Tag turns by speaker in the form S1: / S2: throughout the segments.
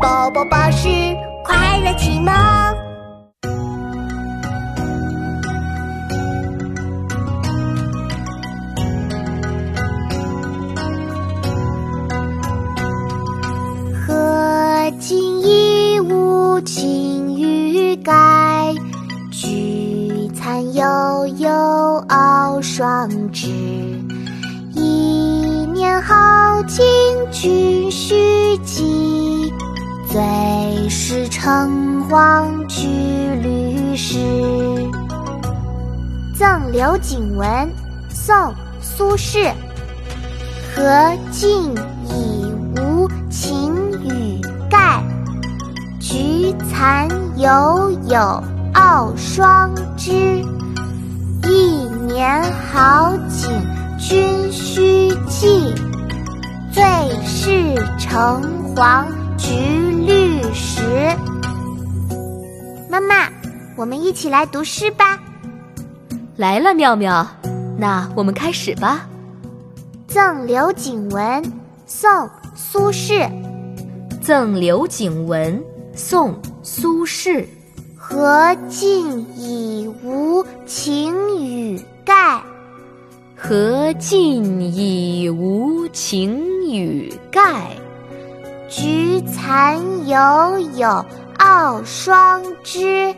S1: 宝宝巴士快乐启蒙。
S2: 荷尽衣无擎雨盖，菊残悠悠傲霜枝。一年好景君须，最是橙黄橘绿时。赠刘景文，宋·苏轼。荷尽已无擎雨盖，菊残犹有傲霜枝。一年好景君须记，最是橙黄橘绿石。妈妈，我们一起来读诗吧。
S3: 来了，妙妙，那我们开始吧。
S2: 赠刘景文，宋·苏轼。
S3: 赠刘景文，宋·苏轼。
S2: 荷尽已无擎雨盖，
S3: 荷尽已无擎雨盖。
S2: 菊残犹有傲霜枝，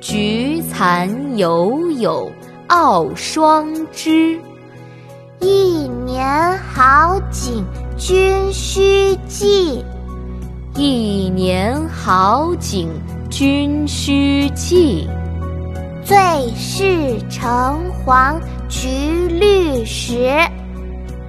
S3: 菊残犹有傲霜枝。
S2: 一年好景君须记，
S3: 一年好景君须记。
S2: 最是橙黄橘绿时。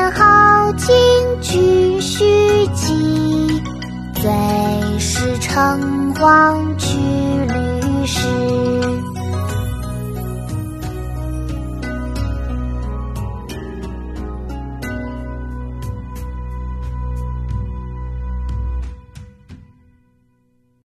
S2: 年好景君须记，最是橙黄橘